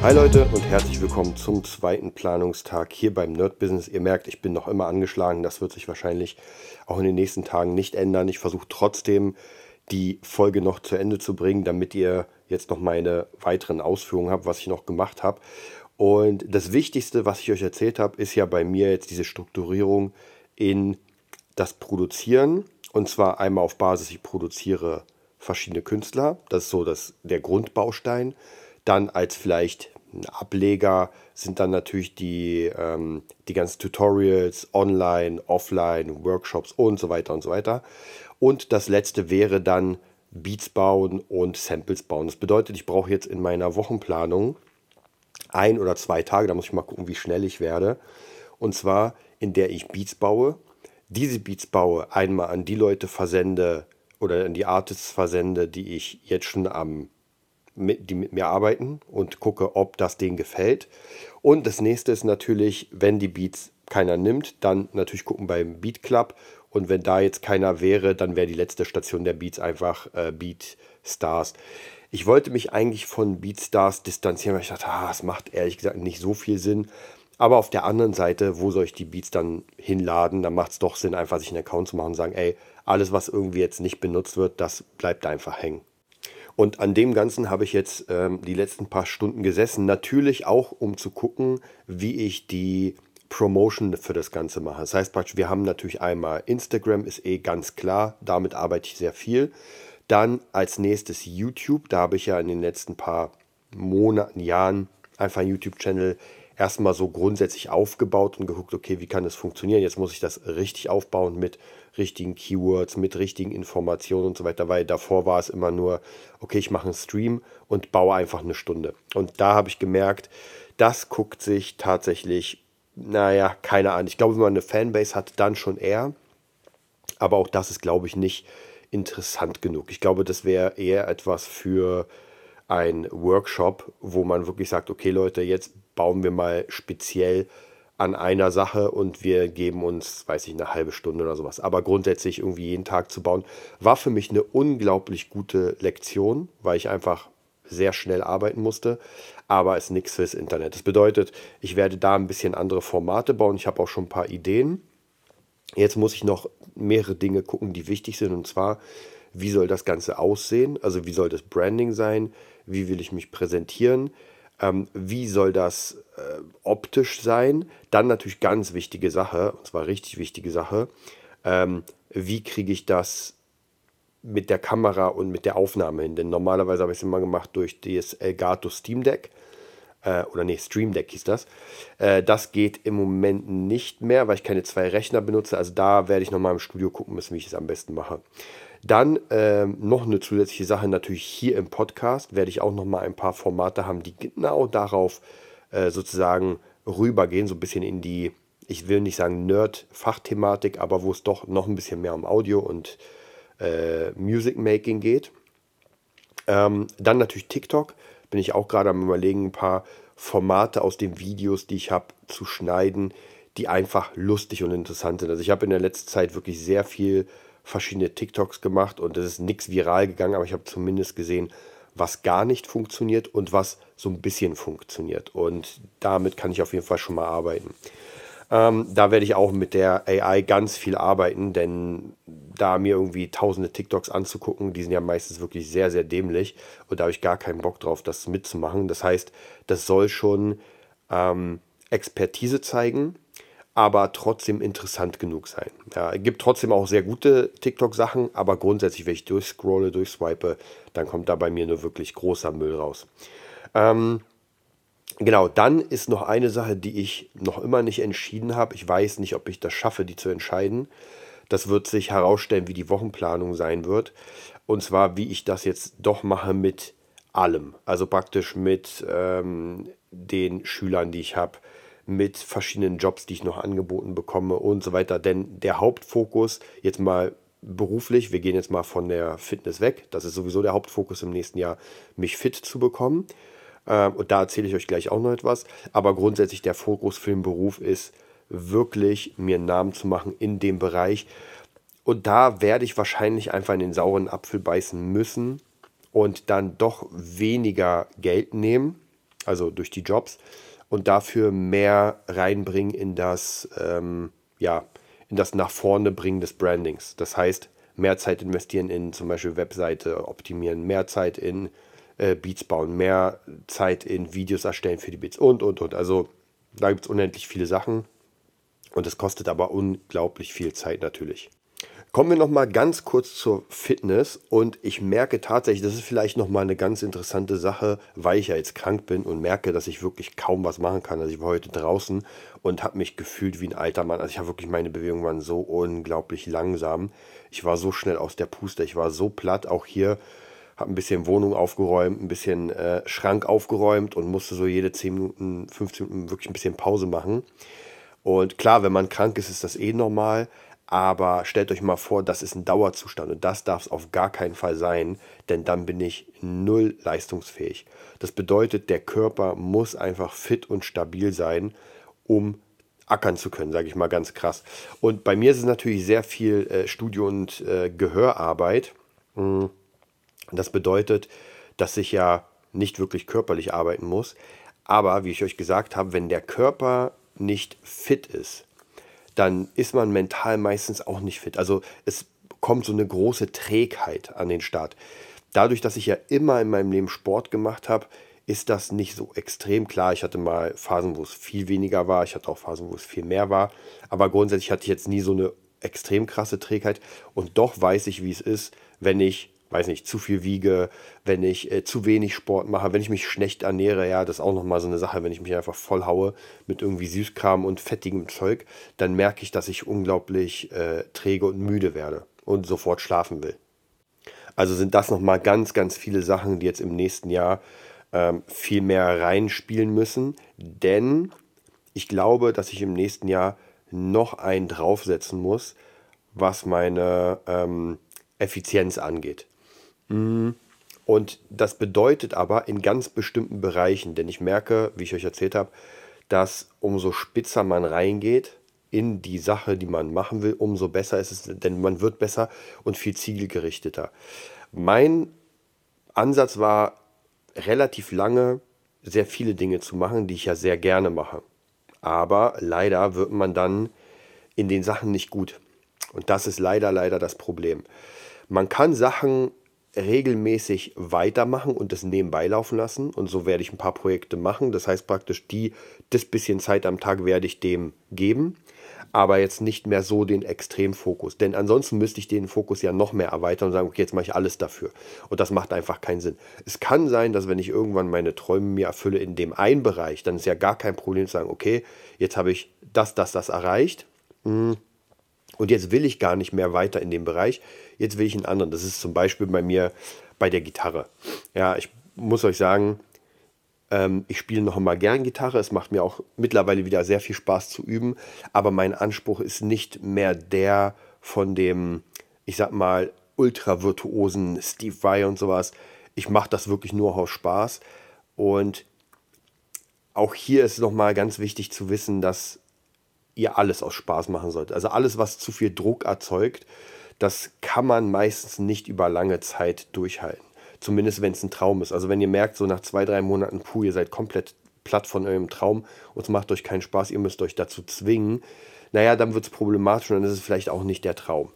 Hi Leute und herzlich willkommen zum zweiten Planungstag hier beim Nerd Business. Ihr merkt, ich bin noch immer angeschlagen. Das wird sich wahrscheinlich auch in den nächsten Tagen nicht ändern. Ich versuche trotzdem die Folge noch zu Ende zu bringen, damit ihr jetzt noch meine weiteren Ausführungen habt, was ich noch gemacht habe. Und das Wichtigste, was ich euch erzählt habe, ist ja bei mir jetzt diese Strukturierung in das Produzieren. Und zwar einmal auf Basis, ich produziere verschiedene Künstler. Das ist so das, der Grundbaustein. Dann als vielleicht Ableger sind dann natürlich die, ähm, die ganzen Tutorials, online, offline, Workshops und so weiter und so weiter. Und das letzte wäre dann Beats bauen und Samples bauen. Das bedeutet, ich brauche jetzt in meiner Wochenplanung ein oder zwei Tage, da muss ich mal gucken, wie schnell ich werde. Und zwar, in der ich Beats baue, diese Beats baue, einmal an die Leute versende oder an die Artists versende, die ich jetzt schon am mit, die mit mir arbeiten und gucke, ob das denen gefällt. Und das nächste ist natürlich, wenn die Beats keiner nimmt, dann natürlich gucken beim Beat Club. Und wenn da jetzt keiner wäre, dann wäre die letzte Station der Beats einfach äh, Beat Stars. Ich wollte mich eigentlich von Beat Stars distanzieren, weil ich dachte, ah, es macht ehrlich gesagt nicht so viel Sinn. Aber auf der anderen Seite, wo soll ich die Beats dann hinladen? Da macht es doch Sinn, einfach sich einen Account zu machen und sagen, ey, alles, was irgendwie jetzt nicht benutzt wird, das bleibt einfach hängen. Und an dem Ganzen habe ich jetzt ähm, die letzten paar Stunden gesessen. Natürlich auch, um zu gucken, wie ich die Promotion für das Ganze mache. Das heißt wir haben natürlich einmal Instagram, ist eh ganz klar, damit arbeite ich sehr viel. Dann als nächstes YouTube, da habe ich ja in den letzten paar Monaten, Jahren einfach einen YouTube-Channel erstmal so grundsätzlich aufgebaut und geguckt, okay, wie kann das funktionieren? Jetzt muss ich das richtig aufbauen mit richtigen Keywords, mit richtigen Informationen und so weiter, weil davor war es immer nur, okay, ich mache einen Stream und baue einfach eine Stunde. Und da habe ich gemerkt, das guckt sich tatsächlich, naja, keiner an. Ich glaube, wenn man eine Fanbase hat, dann schon eher. Aber auch das ist, glaube ich, nicht interessant genug. Ich glaube, das wäre eher etwas für ein Workshop, wo man wirklich sagt, okay Leute, jetzt bauen wir mal speziell an einer Sache und wir geben uns, weiß ich, eine halbe Stunde oder sowas. Aber grundsätzlich irgendwie jeden Tag zu bauen, war für mich eine unglaublich gute Lektion, weil ich einfach sehr schnell arbeiten musste, aber ist nichts fürs Internet. Das bedeutet, ich werde da ein bisschen andere Formate bauen. Ich habe auch schon ein paar Ideen. Jetzt muss ich noch mehrere Dinge gucken, die wichtig sind. Und zwar, wie soll das Ganze aussehen? Also wie soll das Branding sein? Wie will ich mich präsentieren? Ähm, wie soll das äh, optisch sein? Dann natürlich ganz wichtige Sache, und zwar richtig wichtige Sache. Ähm, wie kriege ich das mit der Kamera und mit der Aufnahme hin? Denn normalerweise habe ich es immer gemacht durch das Elgato Steam Deck. Äh, oder nee, Stream Deck hieß das. Äh, das geht im Moment nicht mehr, weil ich keine zwei Rechner benutze. Also da werde ich nochmal im Studio gucken müssen, wie ich es am besten mache. Dann ähm, noch eine zusätzliche Sache, natürlich hier im Podcast werde ich auch noch mal ein paar Formate haben, die genau darauf äh, sozusagen rübergehen, so ein bisschen in die, ich will nicht sagen Nerd-Fachthematik, aber wo es doch noch ein bisschen mehr um Audio und äh, Music Making geht. Ähm, dann natürlich TikTok, bin ich auch gerade am überlegen, ein paar Formate aus den Videos, die ich habe, zu schneiden, die einfach lustig und interessant sind. Also ich habe in der letzten Zeit wirklich sehr viel verschiedene TikToks gemacht und es ist nichts viral gegangen, aber ich habe zumindest gesehen, was gar nicht funktioniert und was so ein bisschen funktioniert. Und damit kann ich auf jeden Fall schon mal arbeiten. Ähm, da werde ich auch mit der AI ganz viel arbeiten, denn da mir irgendwie tausende TikToks anzugucken, die sind ja meistens wirklich sehr, sehr dämlich und da habe ich gar keinen Bock drauf, das mitzumachen. Das heißt, das soll schon ähm, Expertise zeigen aber trotzdem interessant genug sein. Ja, es gibt trotzdem auch sehr gute TikTok-Sachen, aber grundsätzlich, wenn ich durchscrolle, durchswipe, dann kommt da bei mir nur wirklich großer Müll raus. Ähm, genau, dann ist noch eine Sache, die ich noch immer nicht entschieden habe. Ich weiß nicht, ob ich das schaffe, die zu entscheiden. Das wird sich herausstellen, wie die Wochenplanung sein wird. Und zwar, wie ich das jetzt doch mache mit allem. Also praktisch mit ähm, den Schülern, die ich habe mit verschiedenen Jobs, die ich noch angeboten bekomme und so weiter. Denn der Hauptfokus, jetzt mal beruflich, wir gehen jetzt mal von der Fitness weg, das ist sowieso der Hauptfokus im nächsten Jahr, mich fit zu bekommen. Ähm, und da erzähle ich euch gleich auch noch etwas. Aber grundsätzlich der Fokus für den Beruf ist wirklich mir einen Namen zu machen in dem Bereich. Und da werde ich wahrscheinlich einfach in den sauren Apfel beißen müssen und dann doch weniger Geld nehmen, also durch die Jobs, und dafür mehr reinbringen in das, ähm, ja, in das nach vorne bringen des Brandings. Das heißt, mehr Zeit investieren in zum Beispiel Webseite optimieren, mehr Zeit in äh, Beats bauen, mehr Zeit in Videos erstellen für die Beats und, und, und. Also da gibt es unendlich viele Sachen und es kostet aber unglaublich viel Zeit natürlich. Kommen wir noch mal ganz kurz zur Fitness und ich merke tatsächlich, das ist vielleicht noch mal eine ganz interessante Sache, weil ich ja jetzt krank bin und merke, dass ich wirklich kaum was machen kann. Also ich war heute draußen und habe mich gefühlt wie ein alter Mann. Also ich habe wirklich meine Bewegungen waren so unglaublich langsam. Ich war so schnell aus der Puste, ich war so platt. Auch hier habe ein bisschen Wohnung aufgeräumt, ein bisschen äh, Schrank aufgeräumt und musste so jede 10 Minuten, 15 Minuten wirklich ein bisschen Pause machen. Und klar, wenn man krank ist, ist das eh normal. Aber stellt euch mal vor, das ist ein Dauerzustand und das darf es auf gar keinen Fall sein, denn dann bin ich null leistungsfähig. Das bedeutet, der Körper muss einfach fit und stabil sein, um ackern zu können, sage ich mal ganz krass. Und bei mir ist es natürlich sehr viel äh, Studio- und äh, Gehörarbeit. Hm, das bedeutet, dass ich ja nicht wirklich körperlich arbeiten muss. Aber wie ich euch gesagt habe, wenn der Körper nicht fit ist, dann ist man mental meistens auch nicht fit. Also es kommt so eine große Trägheit an den Start. Dadurch, dass ich ja immer in meinem Leben Sport gemacht habe, ist das nicht so extrem klar. Ich hatte mal Phasen, wo es viel weniger war. Ich hatte auch Phasen, wo es viel mehr war. Aber grundsätzlich hatte ich jetzt nie so eine extrem krasse Trägheit. Und doch weiß ich, wie es ist, wenn ich weiß nicht, zu viel wiege, wenn ich äh, zu wenig Sport mache, wenn ich mich schlecht ernähre, ja, das ist auch nochmal so eine Sache, wenn ich mich einfach voll haue mit irgendwie Süßkram und fettigem Zeug, dann merke ich, dass ich unglaublich äh, träge und müde werde und sofort schlafen will. Also sind das nochmal ganz, ganz viele Sachen, die jetzt im nächsten Jahr ähm, viel mehr reinspielen müssen, denn ich glaube, dass ich im nächsten Jahr noch einen draufsetzen muss, was meine ähm, Effizienz angeht. Mhm. Und das bedeutet aber in ganz bestimmten Bereichen, denn ich merke, wie ich euch erzählt habe, dass umso spitzer man reingeht in die Sache, die man machen will, umso besser ist es, denn man wird besser und viel zielgerichteter. Mein Ansatz war relativ lange sehr viele Dinge zu machen, die ich ja sehr gerne mache. Aber leider wird man dann in den Sachen nicht gut. Und das ist leider, leider das Problem. Man kann Sachen regelmäßig weitermachen und das nebenbei laufen lassen. Und so werde ich ein paar Projekte machen. Das heißt praktisch, die, das bisschen Zeit am Tag werde ich dem geben. Aber jetzt nicht mehr so den Extremfokus. Denn ansonsten müsste ich den Fokus ja noch mehr erweitern und sagen, okay, jetzt mache ich alles dafür. Und das macht einfach keinen Sinn. Es kann sein, dass wenn ich irgendwann meine Träume mir erfülle in dem einen Bereich, dann ist ja gar kein Problem zu sagen, okay, jetzt habe ich das, das, das erreicht. Hm, und jetzt will ich gar nicht mehr weiter in dem Bereich. Jetzt will ich einen anderen. Das ist zum Beispiel bei mir bei der Gitarre. Ja, ich muss euch sagen, ähm, ich spiele noch immer gern Gitarre. Es macht mir auch mittlerweile wieder sehr viel Spaß zu üben. Aber mein Anspruch ist nicht mehr der von dem, ich sag mal, ultra-virtuosen Steve Vai und sowas. Ich mache das wirklich nur aus Spaß. Und auch hier ist nochmal ganz wichtig zu wissen, dass ihr alles aus Spaß machen sollt. Also alles, was zu viel Druck erzeugt, das kann man meistens nicht über lange Zeit durchhalten. Zumindest wenn es ein Traum ist. Also wenn ihr merkt, so nach zwei, drei Monaten, puh, ihr seid komplett platt von eurem Traum und es macht euch keinen Spaß, ihr müsst euch dazu zwingen, naja, dann wird es problematisch und dann ist es vielleicht auch nicht der Traum.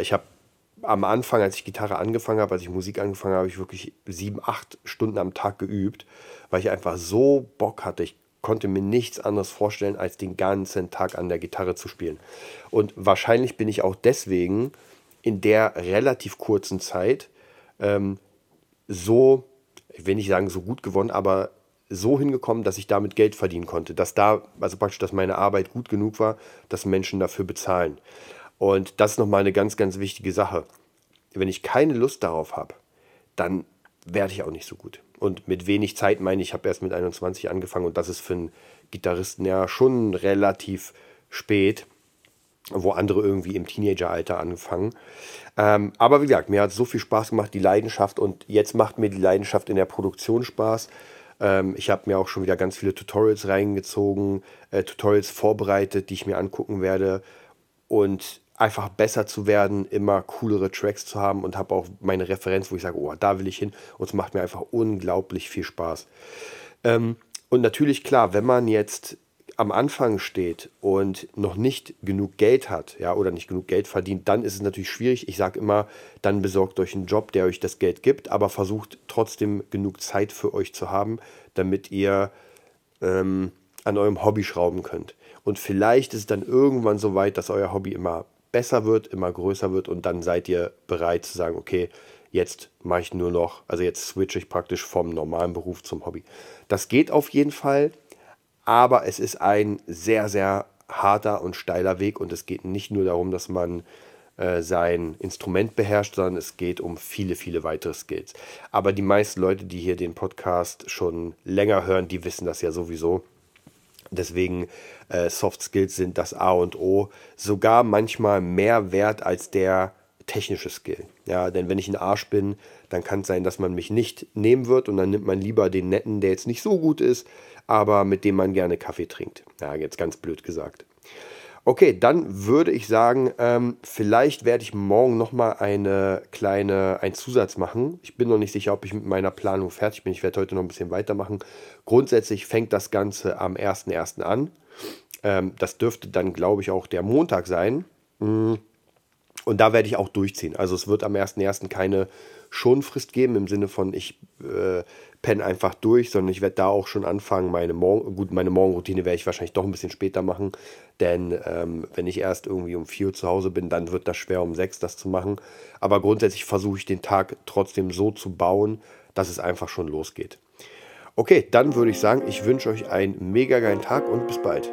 Ich habe am Anfang, als ich Gitarre angefangen habe, als ich Musik angefangen habe, habe ich wirklich sieben, acht Stunden am Tag geübt, weil ich einfach so Bock hatte. Ich konnte mir nichts anderes vorstellen, als den ganzen Tag an der Gitarre zu spielen. Und wahrscheinlich bin ich auch deswegen in der relativ kurzen Zeit ähm, so, ich will nicht sagen so gut gewonnen, aber so hingekommen, dass ich damit Geld verdienen konnte. Dass da, also praktisch, dass meine Arbeit gut genug war, dass Menschen dafür bezahlen. Und das ist nochmal eine ganz, ganz wichtige Sache. Wenn ich keine Lust darauf habe, dann werde ich auch nicht so gut. Und mit wenig Zeit meine ich, ich habe erst mit 21 angefangen und das ist für einen Gitarristen ja schon relativ spät, wo andere irgendwie im Teenageralter anfangen. Ähm, aber wie gesagt, mir hat so viel Spaß gemacht, die Leidenschaft und jetzt macht mir die Leidenschaft in der Produktion Spaß. Ähm, ich habe mir auch schon wieder ganz viele Tutorials reingezogen, äh, Tutorials vorbereitet, die ich mir angucken werde und einfach besser zu werden, immer coolere Tracks zu haben und habe auch meine Referenz, wo ich sage, oh, da will ich hin und es macht mir einfach unglaublich viel Spaß. Ähm, und natürlich klar, wenn man jetzt am Anfang steht und noch nicht genug Geld hat, ja, oder nicht genug Geld verdient, dann ist es natürlich schwierig. Ich sage immer, dann besorgt euch einen Job, der euch das Geld gibt, aber versucht trotzdem genug Zeit für euch zu haben, damit ihr ähm, an eurem Hobby schrauben könnt. Und vielleicht ist es dann irgendwann so weit, dass euer Hobby immer besser wird, immer größer wird und dann seid ihr bereit zu sagen, okay, jetzt mache ich nur noch, also jetzt switche ich praktisch vom normalen Beruf zum Hobby. Das geht auf jeden Fall, aber es ist ein sehr, sehr harter und steiler Weg und es geht nicht nur darum, dass man äh, sein Instrument beherrscht, sondern es geht um viele, viele weitere Skills. Aber die meisten Leute, die hier den Podcast schon länger hören, die wissen das ja sowieso. Deswegen äh, Soft Skills sind das A und O, sogar manchmal mehr wert als der technische Skill. Ja, denn wenn ich ein Arsch bin, dann kann es sein, dass man mich nicht nehmen wird und dann nimmt man lieber den netten, der jetzt nicht so gut ist, aber mit dem man gerne Kaffee trinkt. Ja, jetzt ganz blöd gesagt. Okay, dann würde ich sagen, ähm, vielleicht werde ich morgen nochmal eine kleine, einen Zusatz machen. Ich bin noch nicht sicher, ob ich mit meiner Planung fertig bin. Ich werde heute noch ein bisschen weitermachen. Grundsätzlich fängt das Ganze am 1.1. an. Ähm, das dürfte dann, glaube ich, auch der Montag sein. Mm. Und da werde ich auch durchziehen. Also es wird am 1.1. keine Schonfrist geben im Sinne von, ich äh, penne einfach durch, sondern ich werde da auch schon anfangen, meine Morgen, gut, meine Morgenroutine werde ich wahrscheinlich doch ein bisschen später machen, denn ähm, wenn ich erst irgendwie um 4 Uhr zu Hause bin, dann wird das schwer um 6 das zu machen. Aber grundsätzlich versuche ich den Tag trotzdem so zu bauen, dass es einfach schon losgeht. Okay, dann würde ich sagen, ich wünsche euch einen mega geilen Tag und bis bald.